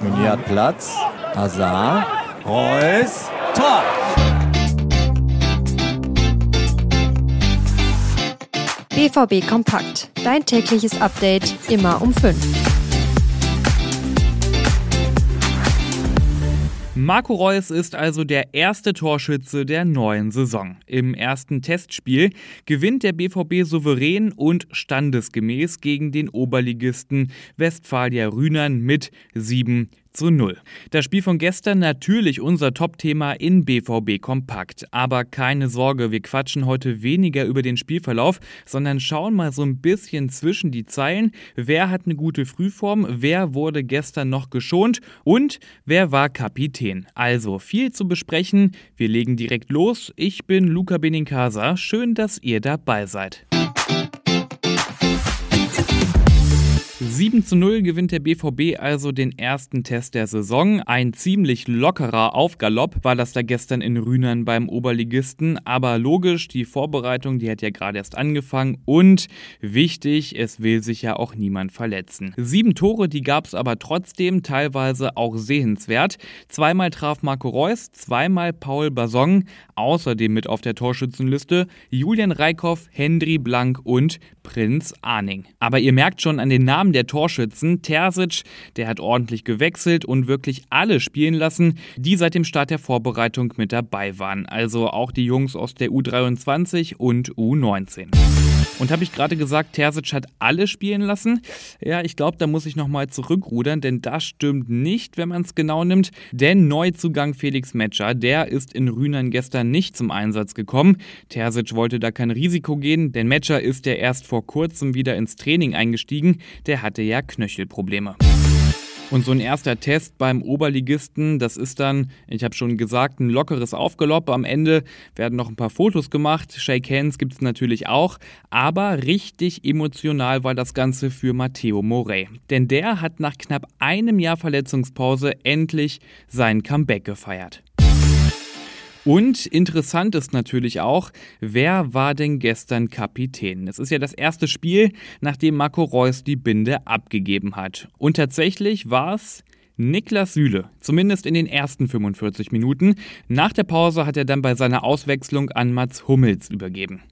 Meunier hat Platz. Hazard. Reus. Tor! BVB Kompakt. Dein tägliches Update immer um 5. Marco Reus ist also der erste Torschütze der neuen Saison. Im ersten Testspiel gewinnt der BVB souverän und standesgemäß gegen den Oberligisten Westfalia Rühnern mit 7 zu 0. Das Spiel von gestern natürlich unser Top-Thema in BVB Kompakt. Aber keine Sorge, wir quatschen heute weniger über den Spielverlauf, sondern schauen mal so ein bisschen zwischen die Zeilen. Wer hat eine gute Frühform? Wer wurde gestern noch geschont? Und wer war Kapitän? Also viel zu besprechen. Wir legen direkt los. Ich bin Luca Benincasa. Schön, dass ihr dabei seid. 7 zu 0 gewinnt der BVB also den ersten Test der Saison. Ein ziemlich lockerer Aufgalopp war das da gestern in Rühnern beim Oberligisten. Aber logisch, die Vorbereitung, die hat ja gerade erst angefangen. Und wichtig, es will sich ja auch niemand verletzen. Sieben Tore, die gab es aber trotzdem, teilweise auch sehenswert. Zweimal traf Marco Reus, zweimal Paul Basong. Außerdem mit auf der Torschützenliste Julian Reikhoff, Hendry Blank und Prinz Arning. Aber ihr merkt schon an den Namen der Torschützen, Terzic, der hat ordentlich gewechselt und wirklich alle spielen lassen, die seit dem Start der Vorbereitung mit dabei waren. Also auch die Jungs aus der U23 und U19. Und habe ich gerade gesagt, Terzic hat alle spielen lassen? Ja, ich glaube, da muss ich nochmal zurückrudern, denn das stimmt nicht, wenn man es genau nimmt. Denn Neuzugang Felix Metscher, der ist in Rühnern gestern nicht zum Einsatz gekommen. Terzic wollte da kein Risiko gehen, denn Metscher ist ja erst vor kurzem wieder ins Training eingestiegen. Der hatte ja Knöchelprobleme. Und so ein erster Test beim Oberligisten, das ist dann, ich habe schon gesagt, ein lockeres Aufgelopp. Am Ende werden noch ein paar Fotos gemacht. Shake Hands gibt es natürlich auch. Aber richtig emotional war das Ganze für Matteo Morey. Denn der hat nach knapp einem Jahr Verletzungspause endlich sein Comeback gefeiert. Und interessant ist natürlich auch, wer war denn gestern Kapitän? Es ist ja das erste Spiel, nachdem Marco Reus die Binde abgegeben hat. Und tatsächlich war es Niklas Süle, zumindest in den ersten 45 Minuten. Nach der Pause hat er dann bei seiner Auswechslung an Mats Hummels übergeben.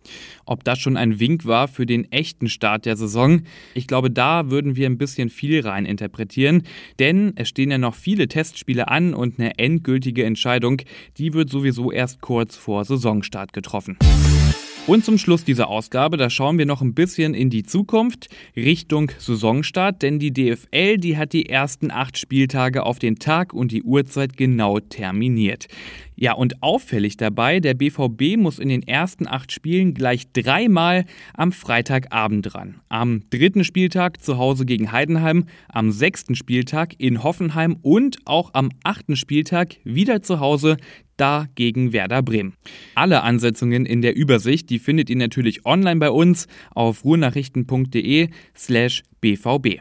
Ob das schon ein Wink war für den echten Start der Saison, ich glaube, da würden wir ein bisschen viel rein interpretieren, denn es stehen ja noch viele Testspiele an und eine endgültige Entscheidung, die wird sowieso erst kurz vor Saisonstart getroffen. Und zum Schluss dieser Ausgabe, da schauen wir noch ein bisschen in die Zukunft Richtung Saisonstart, denn die DFL, die hat die ersten acht Spieltage auf den Tag und die Uhrzeit genau terminiert. Ja, und auffällig dabei, der BVB muss in den ersten acht Spielen gleich dreimal am Freitagabend ran. Am dritten Spieltag zu Hause gegen Heidenheim, am sechsten Spieltag in Hoffenheim und auch am achten Spieltag wieder zu Hause da gegen Werder Bremen. Alle Ansetzungen in der Übersicht, die findet ihr natürlich online bei uns auf ruhrnachrichten.de slash bvb.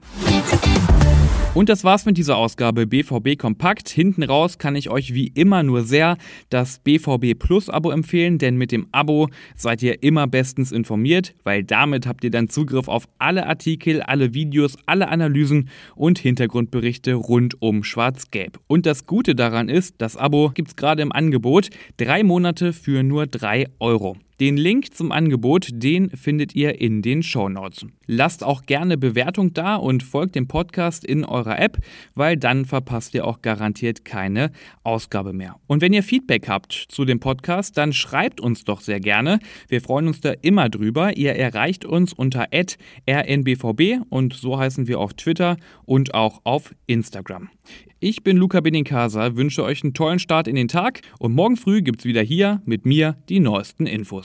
Und das war's mit dieser Ausgabe BVB Kompakt. Hinten raus kann ich euch wie immer nur sehr das BVB Plus Abo empfehlen, denn mit dem Abo seid ihr immer bestens informiert, weil damit habt ihr dann Zugriff auf alle Artikel, alle Videos, alle Analysen und Hintergrundberichte rund um Schwarz-Gelb. Und das Gute daran ist, das Abo gibt's gerade im Angebot. Drei Monate für nur drei Euro. Den Link zum Angebot, den findet ihr in den Show Notes. Lasst auch gerne Bewertung da und folgt dem Podcast in eurer App, weil dann verpasst ihr auch garantiert keine Ausgabe mehr. Und wenn ihr Feedback habt zu dem Podcast, dann schreibt uns doch sehr gerne. Wir freuen uns da immer drüber. Ihr erreicht uns unter rnbvb und so heißen wir auf Twitter und auch auf Instagram. Ich bin Luca Benincasa, wünsche euch einen tollen Start in den Tag und morgen früh gibt's wieder hier mit mir die neuesten Infos.